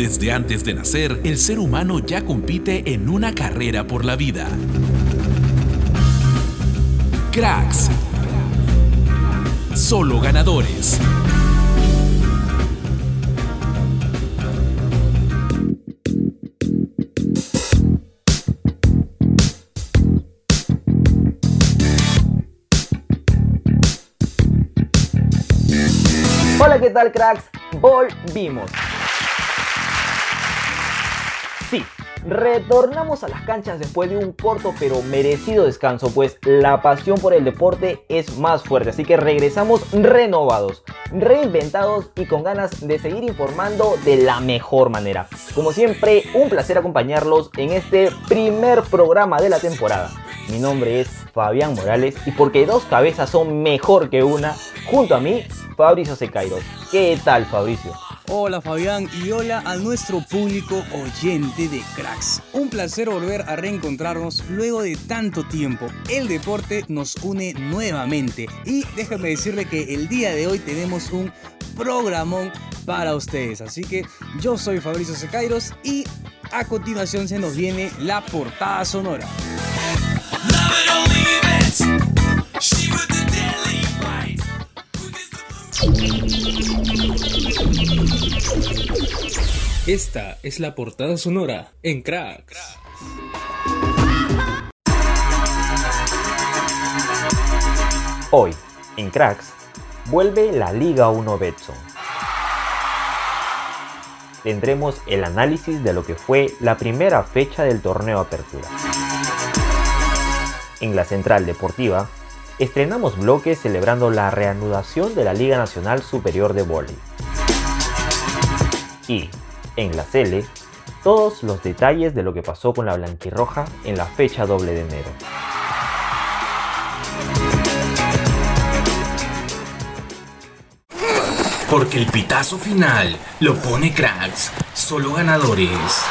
Desde antes de nacer, el ser humano ya compite en una carrera por la vida. Cracks. Solo ganadores. Hola, ¿qué tal cracks? Volvimos. Retornamos a las canchas después de un corto pero merecido descanso, pues la pasión por el deporte es más fuerte, así que regresamos renovados, reinventados y con ganas de seguir informando de la mejor manera. Como siempre, un placer acompañarlos en este primer programa de la temporada. Mi nombre es Fabián Morales y porque dos cabezas son mejor que una, junto a mí, Fabricio Secairos. ¿Qué tal, Fabricio? Hola Fabián y hola a nuestro público oyente de Cracks. Un placer volver a reencontrarnos luego de tanto tiempo. El deporte nos une nuevamente y déjame decirle que el día de hoy tenemos un programón para ustedes. Así que yo soy Fabricio Secairos y a continuación se nos viene la portada sonora. Esta es la portada sonora en Cracks. Hoy, en Cracks, vuelve la Liga 1 Betson. Tendremos el análisis de lo que fue la primera fecha del torneo Apertura. En la Central Deportiva, estrenamos bloques celebrando la reanudación de la Liga Nacional Superior de Vóley. Y, en la Cele, todos los detalles de lo que pasó con la blanquirroja en la fecha doble de enero. Porque el pitazo final lo pone cracks, solo ganadores.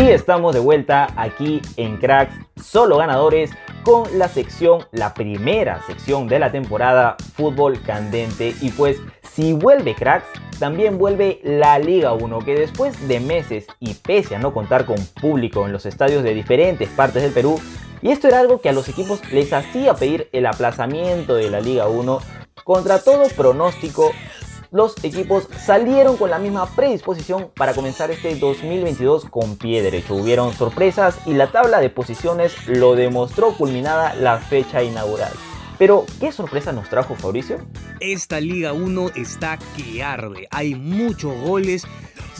Y estamos de vuelta aquí en Cracks Solo Ganadores con la sección, la primera sección de la temporada Fútbol Candente. Y pues si vuelve Cracks, también vuelve la Liga 1, que después de meses y pese a no contar con público en los estadios de diferentes partes del Perú, y esto era algo que a los equipos les hacía pedir el aplazamiento de la Liga 1, contra todo pronóstico, los equipos salieron con la misma predisposición para comenzar este 2022 con pie derecho. Hubieron sorpresas y la tabla de posiciones lo demostró culminada la fecha inaugural. Pero, ¿qué sorpresa nos trajo Fabricio? Esta Liga 1 está que arde. Hay muchos goles,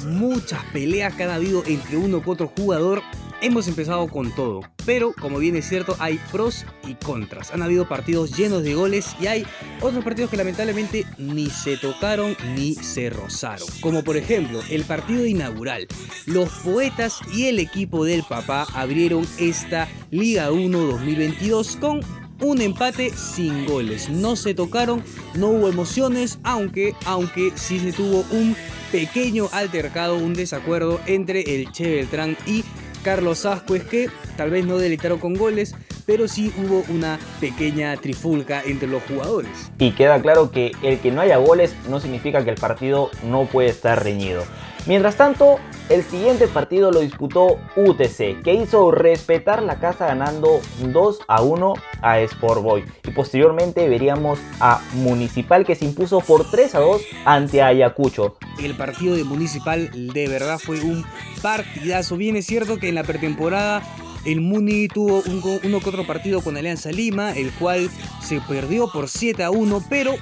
muchas peleas que han habido entre uno que otro jugador. Hemos empezado con todo, pero como bien es cierto, hay pros y contras. Han habido partidos llenos de goles y hay otros partidos que lamentablemente ni se tocaron ni se rozaron. Como por ejemplo, el partido inaugural. Los poetas y el equipo del papá abrieron esta Liga 1 2022 con un empate sin goles. No se tocaron, no hubo emociones, aunque, aunque sí se tuvo un pequeño altercado, un desacuerdo entre el Che Beltrán y Carlos Ascuez que tal vez no delitaron con goles, pero sí hubo una pequeña trifulca entre los jugadores. Y queda claro que el que no haya goles no significa que el partido no puede estar reñido. Mientras tanto, el siguiente partido lo disputó UTC, que hizo respetar la casa ganando 2 a 1 a Sport Boy. Y posteriormente veríamos a Municipal que se impuso por 3 a 2 ante Ayacucho. El partido de Municipal de verdad fue un partidazo. Bien es cierto que en la pretemporada el Muni tuvo un, uno que otro partido con Alianza Lima, el cual se perdió por 7 a 1, pero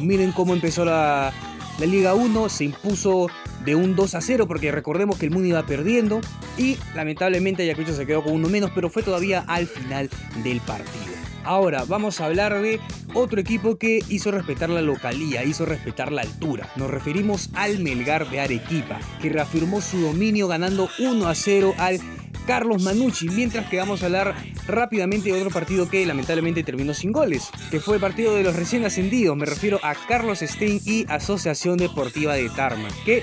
miren cómo empezó la, la Liga 1, se impuso de un 2 a 0 porque recordemos que el Muni iba perdiendo y lamentablemente Ayacucho se quedó con uno menos, pero fue todavía al final del partido. Ahora vamos a hablar de otro equipo que hizo respetar la localía, hizo respetar la altura. Nos referimos al Melgar de Arequipa, que reafirmó su dominio ganando 1 a 0 al Carlos Manucci, mientras que vamos a hablar rápidamente de otro partido que lamentablemente terminó sin goles, que fue el partido de los recién ascendidos, me refiero a Carlos Stein y Asociación Deportiva de Tarma, que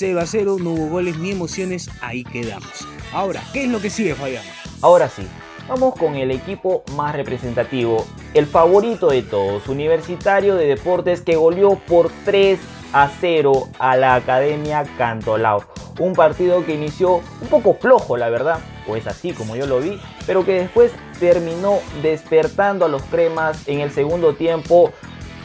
0 a 0, no hubo goles ni emociones, ahí quedamos. Ahora, ¿qué es lo que sigue, Fabián? Ahora sí, vamos con el equipo más representativo, el favorito de todos, Universitario de Deportes que goleó por 3 a 0 a la Academia Cantolao. Un partido que inició un poco flojo, la verdad, o es así como yo lo vi, pero que después terminó despertando a los cremas en el segundo tiempo.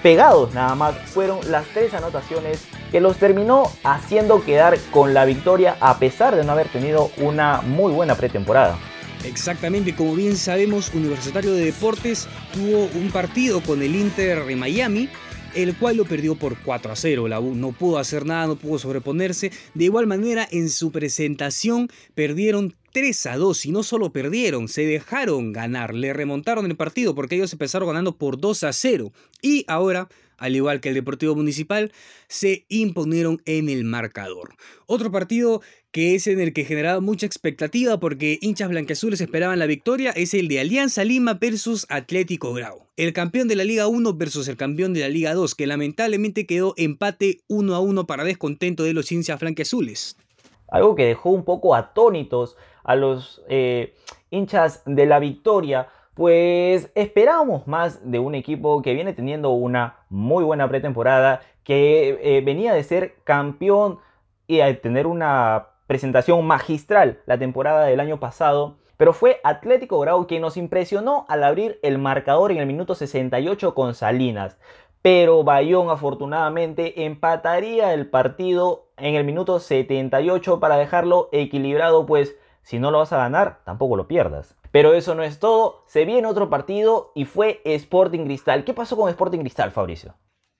Pegados nada más, fueron las tres anotaciones que los terminó haciendo quedar con la victoria a pesar de no haber tenido una muy buena pretemporada. Exactamente, como bien sabemos, Universitario de Deportes tuvo un partido con el Inter de Miami el cual lo perdió por 4 a 0. La U no pudo hacer nada, no pudo sobreponerse. De igual manera, en su presentación perdieron 3 a 2 y no solo perdieron, se dejaron ganar, le remontaron el partido porque ellos empezaron ganando por 2 a 0 y ahora al igual que el Deportivo Municipal, se imponieron en el marcador. Otro partido que es en el que generaba mucha expectativa porque hinchas blanqueazules esperaban la victoria es el de Alianza Lima versus Atlético Grau. El campeón de la Liga 1 versus el campeón de la Liga 2, que lamentablemente quedó empate 1 a 1 para descontento de los hinchas blanqueazules. Algo que dejó un poco atónitos a los eh, hinchas de la victoria pues esperábamos más de un equipo que viene teniendo una muy buena pretemporada, que eh, venía de ser campeón y a tener una presentación magistral la temporada del año pasado. Pero fue Atlético Grau quien nos impresionó al abrir el marcador en el minuto 68 con Salinas. Pero Bayón afortunadamente empataría el partido en el minuto 78 para dejarlo equilibrado, pues si no lo vas a ganar, tampoco lo pierdas. Pero eso no es todo, se viene otro partido y fue Sporting Cristal. ¿Qué pasó con Sporting Cristal, Fabricio?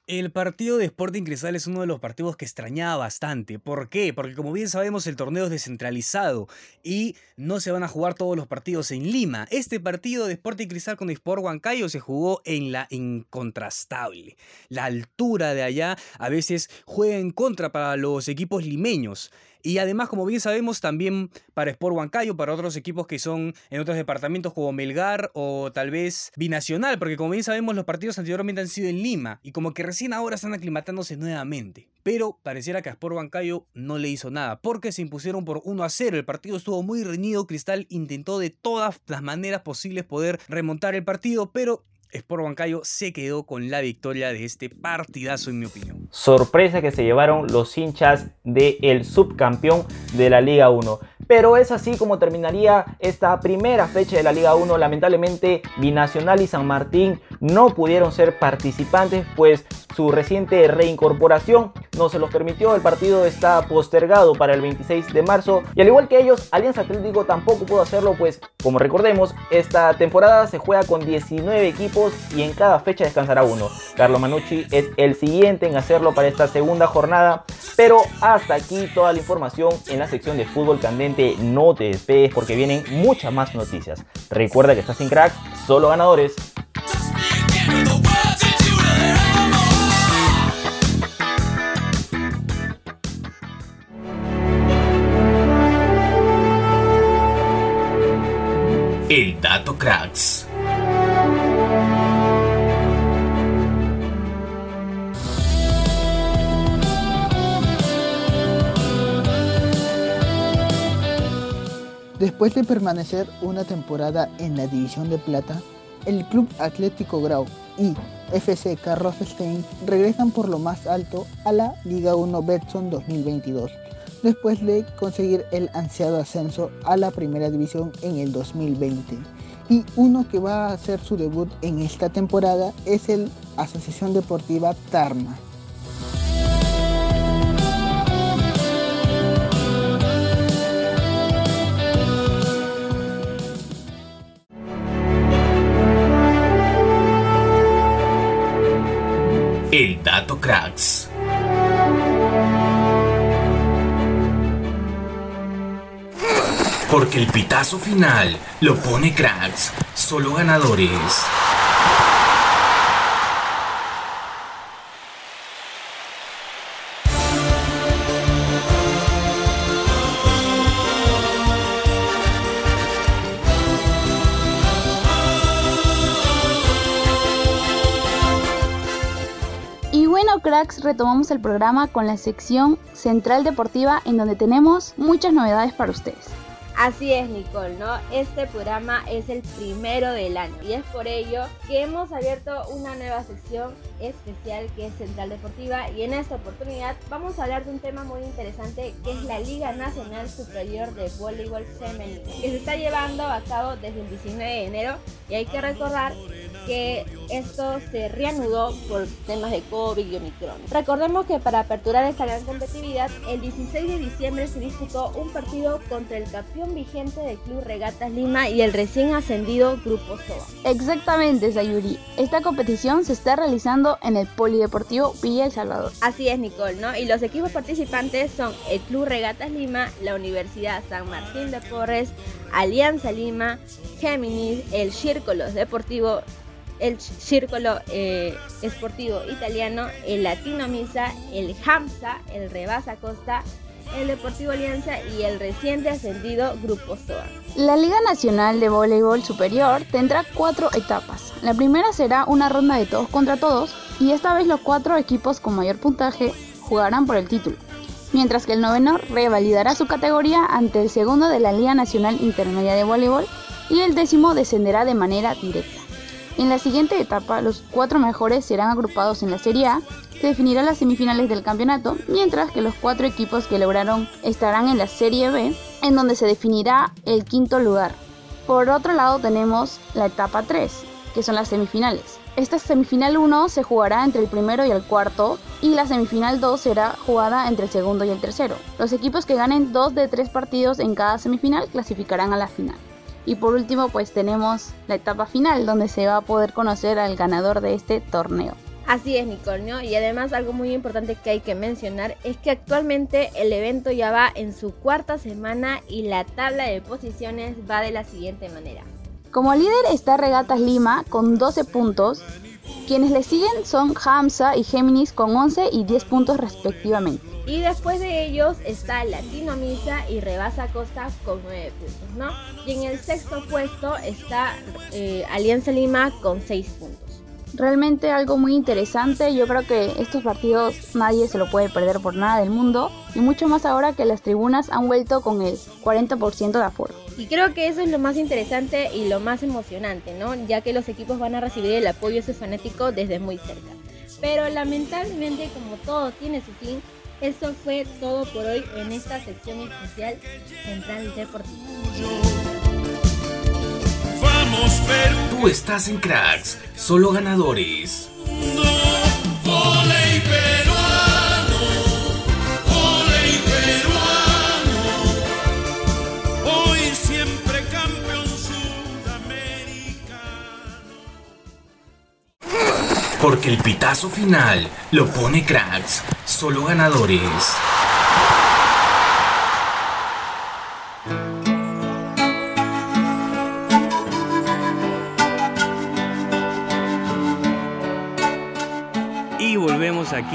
El partido de Sporting Cristal es uno de los partidos que extrañaba bastante. ¿Por qué? Porque como bien sabemos el torneo es descentralizado y no se van a jugar todos los partidos en Lima. Este partido de Sporting Cristal con Sport Huancayo se jugó en la incontrastable. La altura de allá a veces juega en contra para los equipos limeños. Y además, como bien sabemos, también para Sport Huancayo, para otros equipos que son en otros departamentos como Melgar o tal vez Binacional, porque como bien sabemos, los partidos anteriormente han sido en Lima y como que recién ahora están aclimatándose nuevamente. Pero pareciera que a Sport Huancayo no le hizo nada, porque se impusieron por 1 a 0. El partido estuvo muy reñido. Cristal intentó de todas las maneras posibles poder remontar el partido, pero Sport Huancayo se quedó con la victoria de este partidazo, en mi opinión. Sorpresa que se llevaron los hinchas del subcampeón de la Liga 1. Pero es así como terminaría esta primera fecha de la Liga 1. Lamentablemente, Binacional y San Martín no pudieron ser participantes, pues su reciente reincorporación no se los permitió. El partido está postergado para el 26 de marzo. Y al igual que ellos, Alianza Atlético tampoco pudo hacerlo, pues como recordemos, esta temporada se juega con 19 equipos y en cada fecha descansará uno. Carlo Manucci es el siguiente en hacerlo para esta segunda jornada. Pero hasta aquí toda la información en la sección de fútbol candente. No te despegues porque vienen muchas más noticias. Recuerda que estás en crack, solo ganadores. El dato cracks. Después de permanecer una temporada en la División de Plata, el Club Atlético Grau y FC Carlos Stein regresan por lo más alto a la Liga 1 Betson 2022 después de conseguir el ansiado ascenso a la primera división en el 2020. Y uno que va a hacer su debut en esta temporada es el Asociación Deportiva Tarma. Cracks. Porque el pitazo final lo pone cracks, solo ganadores. Retomamos el programa con la sección Central Deportiva en donde tenemos muchas novedades para ustedes. Así es, Nicole, ¿no? Este programa es el primero del año y es por ello que hemos abierto una nueva sección especial que es Central Deportiva y en esta oportunidad vamos a hablar de un tema muy interesante que es la Liga Nacional Superior de Voleibol Femenino que se está llevando a cabo desde el 19 de enero y hay que recordar que esto se reanudó por temas de COVID y Omicron. Recordemos que para aperturar esta gran competitividad, el 16 de diciembre se disputó un partido contra el campeón vigente del Club Regatas Lima y el recién ascendido Grupo SOA. Exactamente, Sayuri. Esta competición se está realizando en el Polideportivo Villa El Salvador. Así es, Nicole, ¿no? Y los equipos participantes son el Club Regatas Lima, la Universidad San Martín de Porres, Alianza Lima, Géminis, el Círculo Deportivo el Círculo eh, Esportivo Italiano, el Latino Misa, el Hamza, el Rebasa Costa, el Deportivo Alianza y el reciente ascendido Grupo SOA. La Liga Nacional de Voleibol Superior tendrá cuatro etapas. La primera será una ronda de todos contra todos y esta vez los cuatro equipos con mayor puntaje jugarán por el título, mientras que el noveno revalidará su categoría ante el segundo de la Liga Nacional Intermedia de Voleibol y el décimo descenderá de manera directa. En la siguiente etapa, los cuatro mejores serán agrupados en la Serie A, se definirán las semifinales del campeonato, mientras que los cuatro equipos que lograron estarán en la Serie B, en donde se definirá el quinto lugar. Por otro lado tenemos la etapa 3, que son las semifinales. Esta semifinal 1 se jugará entre el primero y el cuarto y la semifinal 2 será jugada entre el segundo y el tercero. Los equipos que ganen dos de tres partidos en cada semifinal clasificarán a la final. Y por último, pues tenemos la etapa final donde se va a poder conocer al ganador de este torneo. Así es, Nicole, Y además algo muy importante que hay que mencionar es que actualmente el evento ya va en su cuarta semana y la tabla de posiciones va de la siguiente manera. Como líder está Regatas Lima con 12 puntos. Quienes le siguen son Hamza y Géminis con 11 y 10 puntos respectivamente. Y después de ellos está Latino Misa y Rebasa Costa con 9 puntos, ¿no? Y en el sexto puesto está eh, Alianza Lima con 6 puntos. Realmente algo muy interesante, yo creo que estos partidos nadie se lo puede perder por nada del mundo y mucho más ahora que las tribunas han vuelto con el 40% de aforo. Y creo que eso es lo más interesante y lo más emocionante, ¿no? Ya que los equipos van a recibir el apoyo de sus fanáticos desde muy cerca. Pero lamentablemente como todo tiene su fin, eso fue todo por hoy en esta sección especial Central Deportivo. Perú. Tú estás en Cracks, solo ganadores. Porque el pitazo final lo pone cracks, solo ganadores.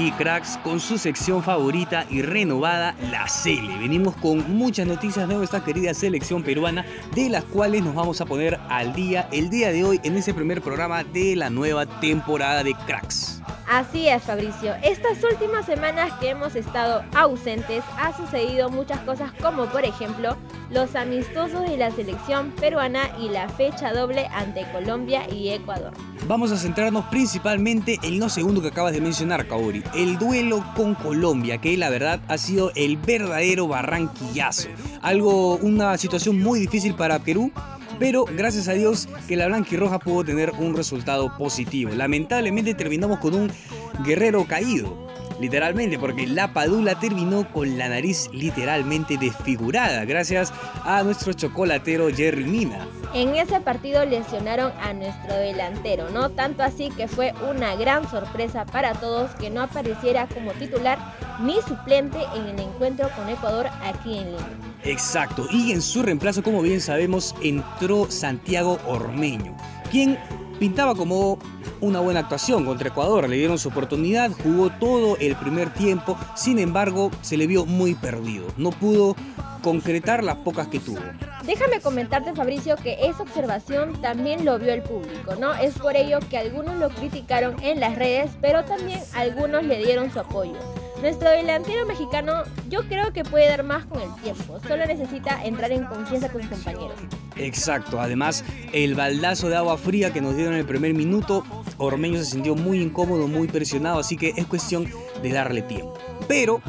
Aquí, cracks, con su sección favorita y renovada, la Cele. Venimos con muchas noticias de nuestra querida selección peruana, de las cuales nos vamos a poner al día el día de hoy en ese primer programa de la nueva temporada de Cracks. Así es, Fabricio. Estas últimas semanas que hemos estado ausentes ha sucedido muchas cosas como por ejemplo los amistosos de la selección peruana y la fecha doble ante Colombia y Ecuador. Vamos a centrarnos principalmente en lo segundo que acabas de mencionar, Kaori, el duelo con Colombia, que la verdad ha sido el verdadero barranquillazo. Algo, una situación muy difícil para Perú, pero gracias a Dios que la blanquirroja pudo tener un resultado positivo. Lamentablemente terminamos con un guerrero caído literalmente, porque la Padula terminó con la nariz literalmente desfigurada, gracias a nuestro chocolatero Jerry Mina. En ese partido lesionaron a nuestro delantero, ¿no? Tanto así que fue una gran sorpresa para todos que no apareciera como titular ni suplente en el encuentro con Ecuador aquí en Lima. Exacto, y en su reemplazo, como bien sabemos, entró Santiago Ormeño, quien pintaba como una buena actuación contra Ecuador, le dieron su oportunidad, jugó todo el primer tiempo, sin embargo se le vio muy perdido, no pudo concretar las pocas que tuvo. Déjame comentarte Fabricio que esa observación también lo vio el público, ¿no? Es por ello que algunos lo criticaron en las redes, pero también algunos le dieron su apoyo. Nuestro delantero mexicano yo creo que puede dar más con el tiempo, solo necesita entrar en confianza con sus compañeros. Exacto, además el baldazo de agua fría que nos dieron en el primer minuto, Ormeño se sintió muy incómodo, muy presionado, así que es cuestión de darle tiempo. Pero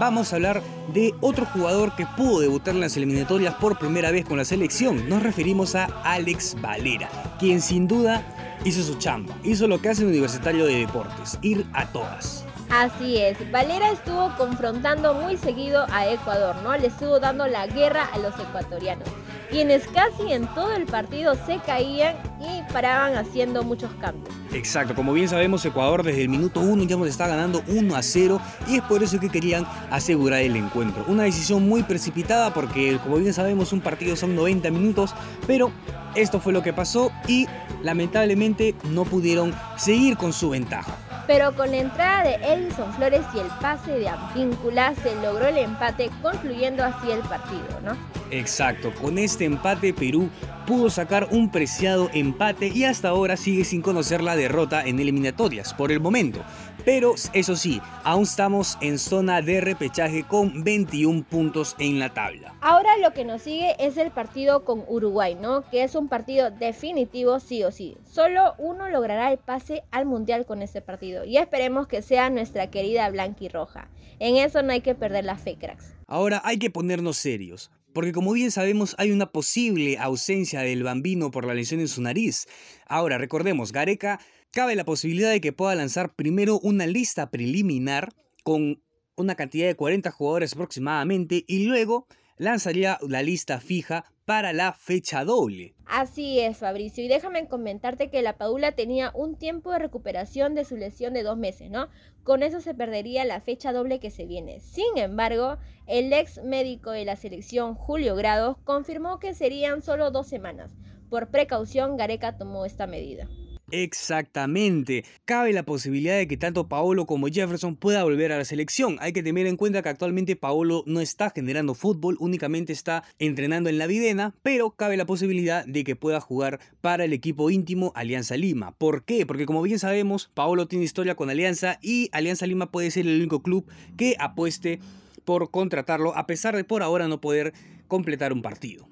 vamos a hablar de otro jugador que pudo debutar en las eliminatorias por primera vez con la selección. Nos referimos a Alex Valera, quien sin duda hizo su chamba, hizo lo que hace un universitario de deportes, ir a todas. Así es, Valera estuvo confrontando muy seguido a Ecuador, ¿no? Le estuvo dando la guerra a los ecuatorianos, quienes casi en todo el partido se caían y paraban haciendo muchos cambios. Exacto, como bien sabemos, Ecuador desde el minuto 1 ya nos está ganando 1 a 0 y es por eso que querían asegurar el encuentro. Una decisión muy precipitada porque, como bien sabemos, un partido son 90 minutos, pero esto fue lo que pasó y lamentablemente no pudieron seguir con su ventaja. Pero con la entrada de Edison Flores y el pase de Ampíncula se logró el empate, concluyendo así el partido, ¿no? Exacto, con este empate Perú pudo sacar un preciado empate y hasta ahora sigue sin conocer la derrota en eliminatorias por el momento. Pero eso sí, aún estamos en zona de repechaje con 21 puntos en la tabla. Ahora lo que nos sigue es el partido con Uruguay, ¿no? Que es un partido definitivo sí o sí. Solo uno logrará el pase al Mundial con este partido y esperemos que sea nuestra querida Roja. En eso no hay que perder la fe, cracks. Ahora hay que ponernos serios. Porque como bien sabemos hay una posible ausencia del bambino por la lesión en su nariz. Ahora recordemos, Gareca cabe la posibilidad de que pueda lanzar primero una lista preliminar con una cantidad de 40 jugadores aproximadamente y luego lanzaría la lista fija para la fecha doble. Así es, Fabricio. Y déjame comentarte que la Paula tenía un tiempo de recuperación de su lesión de dos meses, ¿no? Con eso se perdería la fecha doble que se viene. Sin embargo, el ex médico de la selección, Julio Grados, confirmó que serían solo dos semanas. Por precaución, Gareca tomó esta medida. Exactamente. Cabe la posibilidad de que tanto Paolo como Jefferson pueda volver a la selección. Hay que tener en cuenta que actualmente Paolo no está generando fútbol, únicamente está entrenando en la Videna, pero cabe la posibilidad de que pueda jugar para el equipo íntimo Alianza Lima. ¿Por qué? Porque como bien sabemos, Paolo tiene historia con Alianza y Alianza Lima puede ser el único club que apueste por contratarlo a pesar de por ahora no poder completar un partido.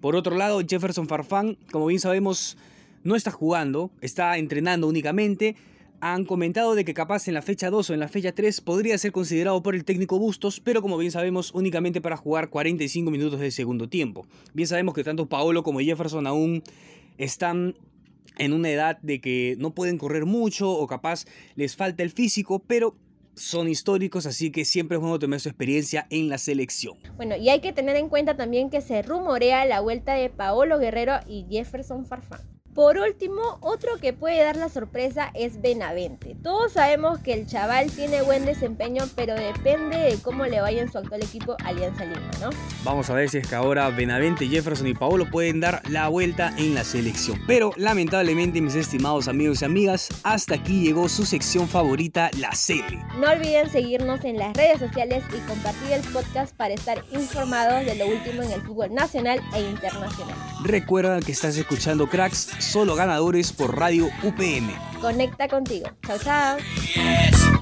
Por otro lado, Jefferson Farfán, como bien sabemos, no está jugando, está entrenando únicamente. Han comentado de que capaz en la fecha 2 o en la fecha 3 podría ser considerado por el técnico Bustos, pero como bien sabemos únicamente para jugar 45 minutos de segundo tiempo. Bien sabemos que tanto Paolo como Jefferson aún están en una edad de que no pueden correr mucho o capaz les falta el físico, pero son históricos, así que siempre es bueno tener su experiencia en la selección. Bueno, y hay que tener en cuenta también que se rumorea la vuelta de Paolo Guerrero y Jefferson Farfán. Por último, otro que puede dar la sorpresa es Benavente. Todos sabemos que el chaval tiene buen desempeño, pero depende de cómo le vaya en su actual equipo Alianza Lima, ¿no? Vamos a ver si es que ahora Benavente, Jefferson y Paolo pueden dar la vuelta en la selección. Pero lamentablemente, mis estimados amigos y amigas, hasta aquí llegó su sección favorita, la Cele. No olviden seguirnos en las redes sociales y compartir el podcast para estar informados de lo último en el fútbol nacional e internacional. Recuerda que estás escuchando Cracks solo ganadores por Radio UPN. Conecta contigo. Chao, chao.